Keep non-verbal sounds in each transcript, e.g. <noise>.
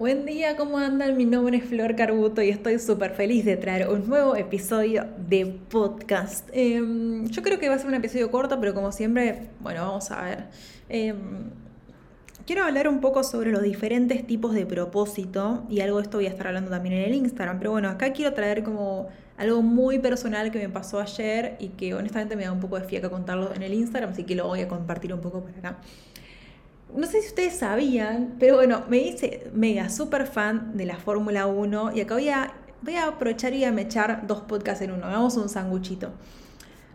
Buen día, ¿cómo andan? Mi nombre es Flor Carbuto y estoy súper feliz de traer un nuevo episodio de podcast. Em, yo creo que va a ser un episodio corto, pero como siempre, bueno, vamos a ver. Em, quiero hablar un poco sobre los diferentes tipos de propósito y algo de esto voy a estar hablando también en el Instagram, pero bueno, acá quiero traer como algo muy personal que me pasó ayer y que honestamente me da un poco de fiaca contarlo en el Instagram, así que lo voy a compartir un poco por acá no sé si ustedes sabían, pero bueno, me hice mega super fan de la Fórmula 1 y acá voy a, voy a aprovechar y a echar dos podcasts en uno. Hagamos un sanguchito.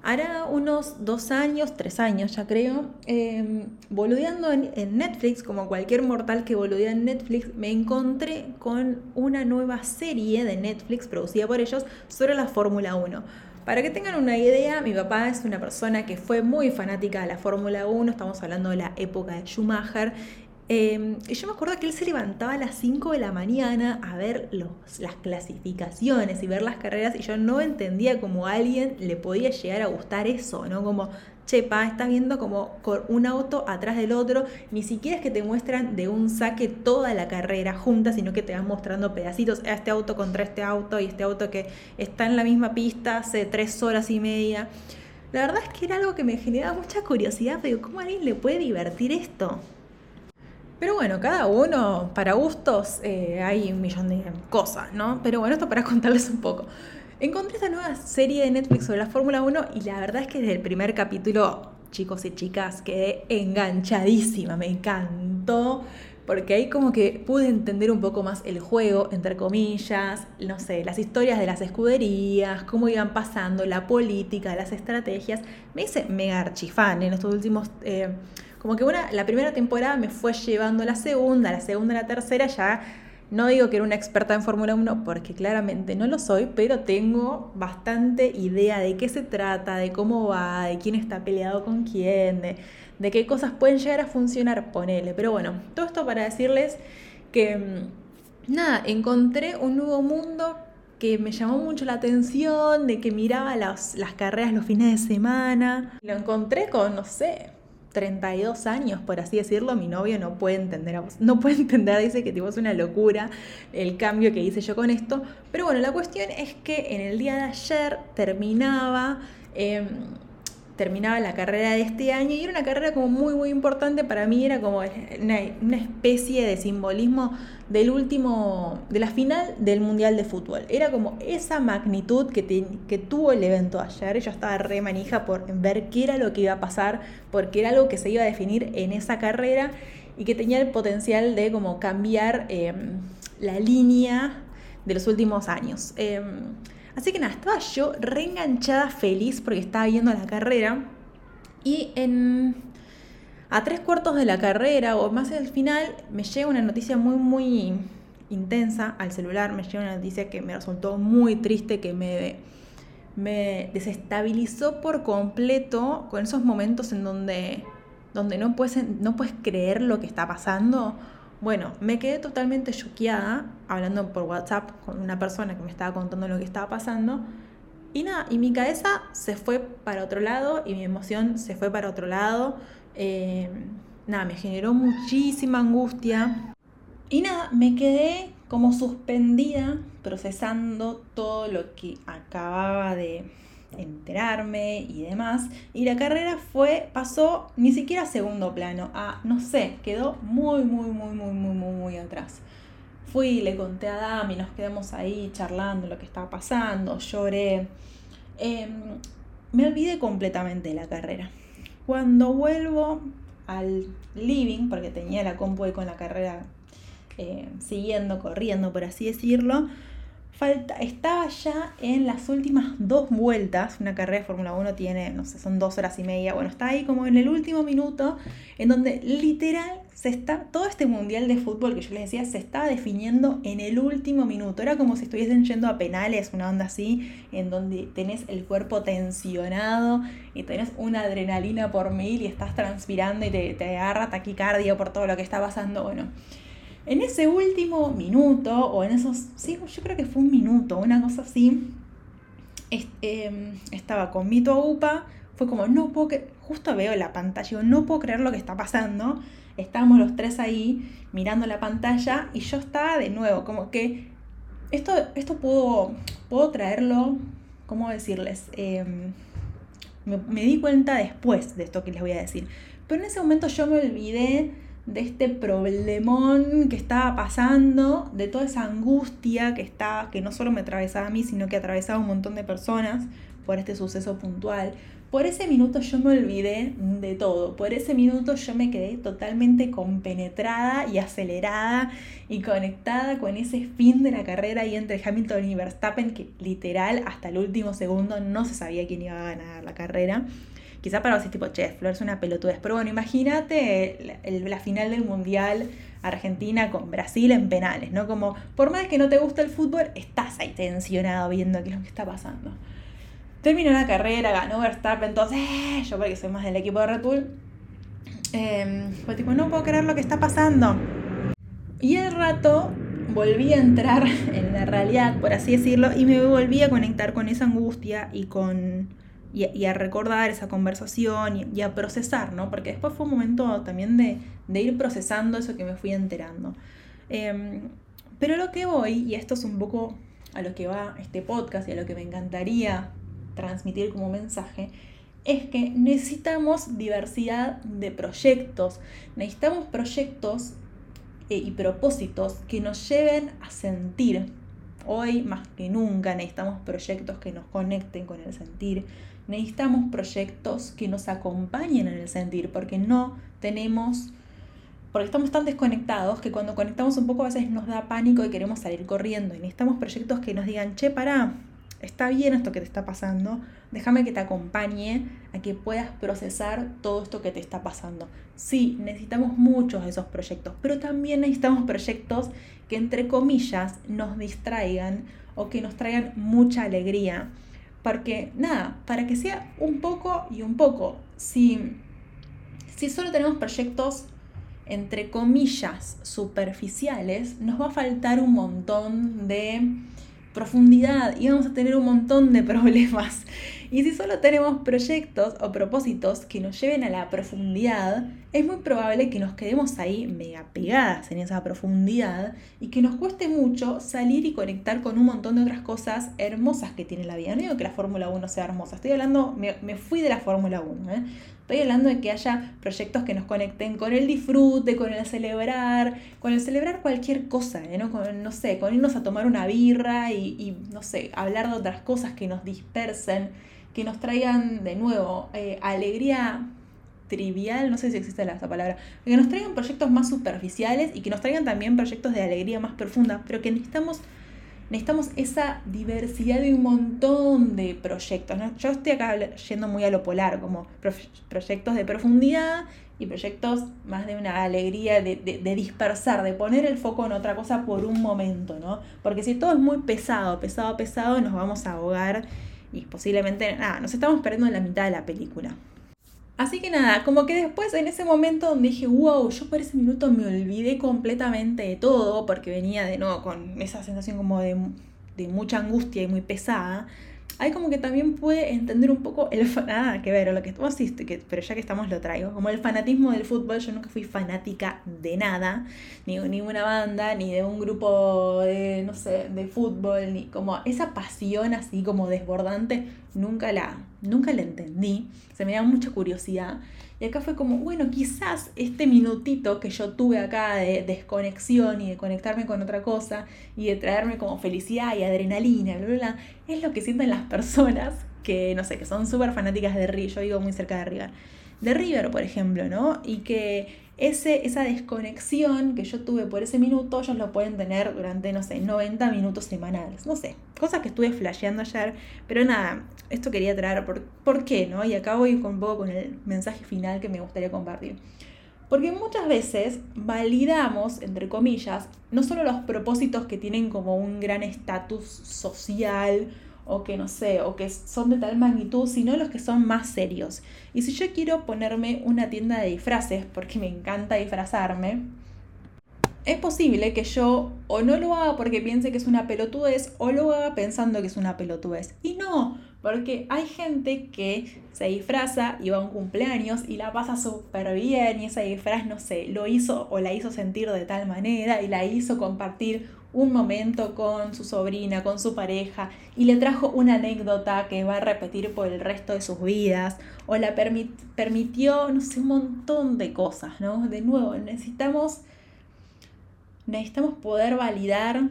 Hará unos dos años, tres años ya creo, eh, boludeando en, en, Netflix, como cualquier mortal que boludea en Netflix, me encontré con una nueva serie de Netflix producida por ellos sobre la Fórmula 1. Para que tengan una idea, mi papá es una persona que fue muy fanática de la Fórmula 1, estamos hablando de la época de Schumacher. Em, y yo me acuerdo que él se levantaba a las 5 de la mañana a ver las clasificaciones y ver las carreras y yo no entendía cómo a alguien le podía llegar a gustar eso, ¿no? Como chepa, estás viendo como un auto atrás del otro, ni siquiera es que te muestran de un saque toda la carrera junta, sino que te van mostrando pedacitos, a este auto contra este auto y este auto que está en la misma pista hace tres horas y media. La verdad es que era algo que me generaba mucha curiosidad, pero ¿cómo a alguien le puede divertir esto? Pero bueno, cada uno, para gustos, eh, hay un millón de cosas, ¿no? Pero bueno, esto para <laughs> contarles un poco. Encontré esta nueva serie de Netflix sobre la Fórmula 1 y la verdad es que desde el primer capítulo, chicos y chicas, quedé enganchadísima, me encantó. Porque ahí como que pude entender un poco más el juego, entre comillas, no sé, las historias de las escuderías, cómo iban pasando, la política, las estrategias. Me hice mega archifan en estos últimos... Eh, como que una, la primera temporada me fue llevando a la segunda, la segunda a la tercera ya no digo que era una experta en Fórmula 1 porque claramente no lo soy, pero tengo bastante idea de qué se trata, de cómo va, de quién está peleado con quién, de, qué cosas pueden llegar a funcionar, ponele. Pero bueno, todo esto para decirles que, mm, nada, encontré un nuevo mundo que me llamó mucho la atención, de que miraba las, las carreras los fines de semana. Lo encontré con, no sé, 32 años, por así decirlo, mi novio no puede entender, no puede <laughs> entender, dice que tipo, es una locura el cambio que hice yo con esto. Pero bueno, la cuestión es que en el día de ayer terminaba... Em, terminaba la carrera de este año y era una carrera como muy muy importante para mí, era como una, especie de simbolismo del último, de la final del Mundial de Fútbol. Era como esa magnitud que, que tuvo el evento ayer, yo estaba re manija por ver qué era lo que iba a pasar, porque era algo que se iba a definir en esa carrera y que tenía el potencial de como cambiar em, la línea de los últimos años. Em, Así que nada, estaba yo reenganchada, feliz porque estaba viendo la carrera. Y en, a tres cuartos de la carrera o más al final me llega una noticia muy, muy intensa al celular. Me llega una noticia que me resultó muy triste, que me, me desestabilizó por completo con esos momentos en donde, donde no, puedes, no puedes creer lo que está pasando bueno, me quedé totalmente choqueada hablando por WhatsApp con una persona que me estaba contando lo que estaba pasando. Y nada, y mi cabeza se fue para otro lado y mi emoción se fue para otro lado. Eh, nada, me generó muchísima angustia. Y nada, me quedé como suspendida procesando todo lo que acababa de, enterarme y demás. Y la carrera fue, pasó ni siquiera a segundo plano, a, no sé, quedó muy, muy, muy, muy, muy, muy, muy atrás. Fui, le conté a Dami, nos quedamos ahí charlando lo que estaba pasando, lloré. Em, me olvidé completamente de la carrera. Cuando vuelvo al living, porque tenía la compu ahí con la carrera eh, siguiendo, corriendo, por así decirlo, Falta, estaba ya en las últimas dos vueltas. Una carrera de Fórmula 1 tiene, no sé, son dos horas y media. Bueno, está ahí como en el último minuto, en donde literal se está, todo este mundial de fútbol que yo les decía, se estaba definiendo en el último minuto. Era como si estuviesen yendo a penales, una onda así, en donde tenés el cuerpo tensionado y tenés una adrenalina por mil y estás transpirando y te, te agarra taquicardia por todo lo que está pasando. Bueno. En ese último minuto, o en esos, sí, yo creo que fue un minuto, una cosa así, em, estaba con Mito Upa, fue como, no puedo creer, justo veo la pantalla, no puedo creer lo que está pasando. estábamos los tres ahí mirando la pantalla y yo estaba de nuevo, como que esto, esto puedo, puedo traerlo, ¿cómo decirles? Em, me di cuenta después de esto que les voy a decir. Pero en ese momento yo me olvidé de este problemón que estaba pasando, de toda esa angustia que que no solo me atravesaba a mí, sino que atravesaba a un montón de personas por este suceso puntual. Por ese minuto yo me olvidé de todo. Por ese minuto yo me quedé totalmente compenetrada y acelerada y conectada con ese fin de la carrera y entre Hamilton y Verstappen que literal hasta el último segundo no se sabía quién iba a ganar la carrera. Quizá para vos es tipo, che, Flor es una pelotudez. Pero bueno, imagínate la final del Mundial Argentina con Brasil en penales, ¿no? Como, por más que no te guste el fútbol, estás ahí tensionado viendo qué es lo que está pasando. Terminó la carrera, ganó Verstappen, entonces, eh, yo porque soy más del equipo de Red Bull, eh, fue tipo, no puedo creer lo que está pasando. Y al rato volví a entrar <laughs> en la realidad, por así decirlo, y me volví a conectar con esa angustia y con y, a recordar esa conversación y, a procesar, ¿no? Porque después fue un momento también de, ir procesando eso que me fui enterando. Em, pero lo que voy, y esto es un poco a lo que va este podcast y a lo que me encantaría transmitir como mensaje, es que necesitamos diversidad de proyectos, necesitamos proyectos eh, y propósitos que nos lleven a sentir. Hoy más que nunca necesitamos proyectos que nos conecten con el sentir, necesitamos proyectos que nos acompañen en el sentir, porque no tenemos, porque estamos tan desconectados que cuando conectamos un poco a veces nos da pánico y queremos salir corriendo. Y necesitamos proyectos que nos digan, che, pará, está bien esto que te está pasando, déjame que te acompañe a que puedas procesar todo esto que te está pasando. Sí, necesitamos muchos de esos proyectos, pero también necesitamos proyectos que entre comillas nos distraigan o que nos traigan mucha alegría porque, nada, para que sea un poco y un poco. Si, si solo tenemos proyectos, entre comillas, superficiales, nos va a faltar un montón de profundidad y vamos a tener un montón de problemas. Y si solo tenemos proyectos o propósitos que nos lleven a la profundidad, es muy probable que nos quedemos ahí mega pegadas en esa profundidad y que nos cueste mucho salir y conectar con un montón de otras cosas hermosas que tiene la vida. No digo que la Fórmula 1 sea hermosa, estoy hablando, me, fui de la Fórmula 1, ¿eh? Estoy hablando de que haya proyectos que nos conecten con el disfrute, con el celebrar, con el celebrar cualquier cosa, ¿eh? ¿no? Con, sé, con irnos a tomar una birra y, no sé, hablar de otras cosas que nos dispersen, que nos traigan de nuevo eh, alegría trivial, no sé si existe esa palabra, que nos traigan proyectos más superficiales y que nos traigan también proyectos de alegría más profunda, pero que necesitamos necesitamos esa diversidad de un montón de proyectos. Yo estoy acá yendo muy a lo polar, como proyectos de profundidad y proyectos más de una alegría de, de, dispersar, de poner el foco en otra cosa por un momento, ¿no? Porque si todo es muy pesado, pesado, pesado, nos vamos a ahogar y posiblemente, nada, nos estamos perdiendo en la mitad de la película. Así que nada, como que después en ese momento donde dije, wow, yo por ese minuto me olvidé completamente de todo, porque venía de nuevo con esa sensación como de, de mucha angustia y muy pesada, hay como que también puede entender un poco el nada que ver, o lo que vos que, pero ya que estamos lo traigo, como el fanatismo del fútbol, yo nunca fui fanática de nada, ni de ninguna banda, ni de un grupo de, no sé, de fútbol, ni como esa pasión así como desbordante, nunca la, nunca la entendí, se me da mucha curiosidad. Y acá fue como, bueno, quizás este minutito que yo tuve acá de desconexión y de conectarme con otra cosa y de traerme como felicidad y adrenalina, bla, bla, es lo que sienten las personas que, no sé, que son súper fanáticas de River, yo vivo muy cerca de River, de River, por ejemplo, ¿no? Y que ese, esa desconexión que yo tuve por ese minuto, ellos lo pueden tener durante, no sé, 90 minutos semanales. No sé, cosas que estuve flasheando ayer, pero nada, esto quería traer, ¿por, ¿por qué? ¿no? Y acá voy un poco con el mensaje final que me gustaría compartir. Porque muchas veces validamos, entre comillas, no solo los propósitos que tienen como un gran estatus social o que no sé, o que son de tal magnitud, sino los que son más serios. Y si yo quiero ponerme una tienda de disfraces, porque me encanta disfrazarme, es posible que yo o no lo haga porque piense que es una pelotudez o lo haga pensando que es una pelotudez. Y no, Porque hay gente que se disfraza y va a un cumpleaños y la pasa súper bien y ese disfraz, no sé, lo hizo o la hizo sentir de tal manera y la hizo compartir un momento con su sobrina, con su pareja y le trajo una anécdota que va a repetir por el resto de sus vidas o la permitió, no sé, un montón de cosas, ¿no? De nuevo, necesitamos, necesitamos poder validar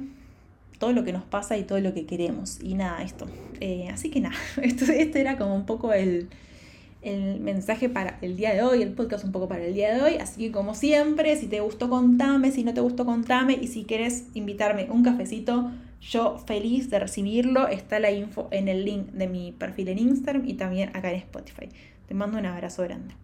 todo lo que nos pasa y todo lo que queremos. Y nada, esto. Eh, así que nada, <laughs> esto, este era como un poco el, el mensaje para el día de hoy, el podcast un poco para el día de hoy. Así que como siempre, si te gustó, contame, si no te gustó, contame. Y si quieres invitarme un cafecito, yo feliz de recibirlo. Está la info en el link de mi perfil en Instagram y también acá en Spotify. Te mando un abrazo grande.